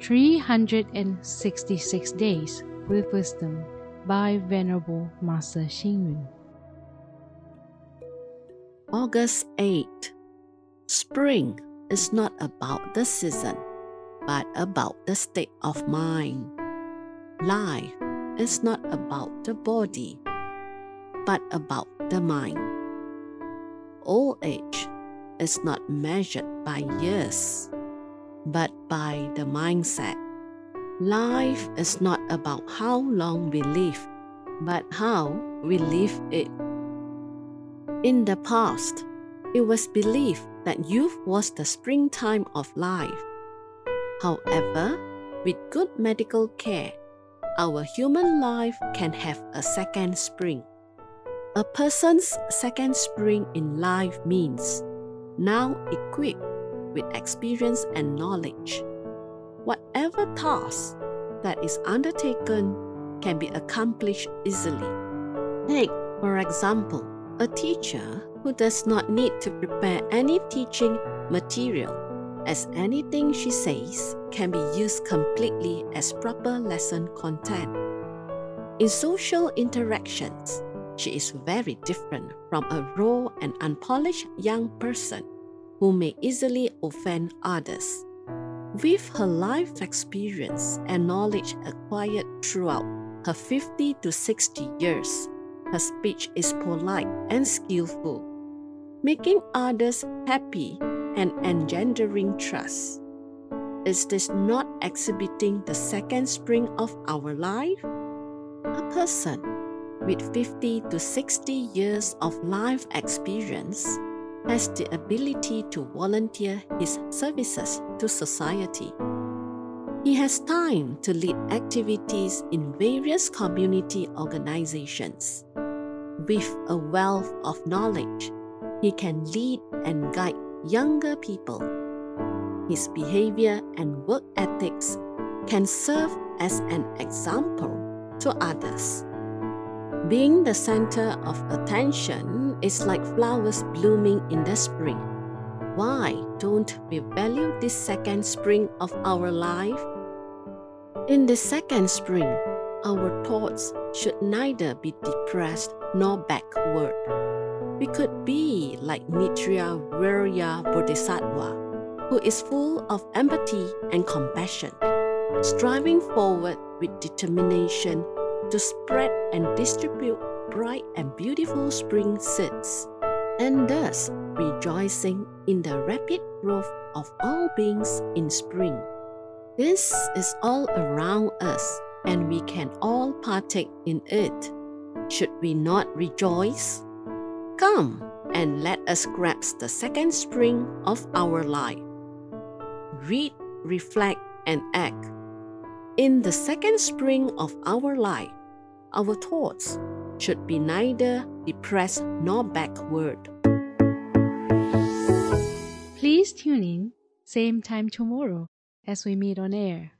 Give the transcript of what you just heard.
366 Days with Wisdom by Venerable Master Xing Yun. August 8. Spring is not about the season, but about the state of mind. Life is not about the body, but about the mind. Old age is not measured by years but by the mindset. Life is not about how long we live, but how we live it. In the past, it was believed that youth was the springtime of life. However, with good medical care, our human life can have a second spring. A person's second spring in life means now equipped with experience and knowledge. Whatever task that is undertaken can be accomplished easily. Take, for example, a teacher who does not need to prepare any teaching material, as anything she says can be used completely as proper lesson content. In social interactions, she is very different from a raw and unpolished young person who may easily offend others. With her life experience and knowledge acquired throughout her 50 to 60 years, her speech is polite and skillful, making others happy and engendering trust. Is this not exhibiting the second spring of our life? A person with 50 to 60 years of life experience has the ability to volunteer his services to society. He has time to lead activities in various community organizations. With a wealth of knowledge, he can lead and guide younger people. His behavior and work ethics can serve as an example to others. Being the center of attention is like flowers blooming in the spring. Why don't we value this second spring of our life? In the second spring, our thoughts should neither be depressed nor backward. We could be like Maitreya Virya Bodhisattva, who is full of empathy and compassion, striving forward with determination to spread and distribute bright and beautiful spring seeds, and thus rejoicing in the rapid growth of all beings in spring. This is all around us, and we can all partake in it. Should we not rejoice? Come and let us grasp the second spring of our life. Read, reflect, and act. In the second spring of our life, our thoughts should be neither depressed nor backward. Please tune in, same time tomorrow as we meet on air.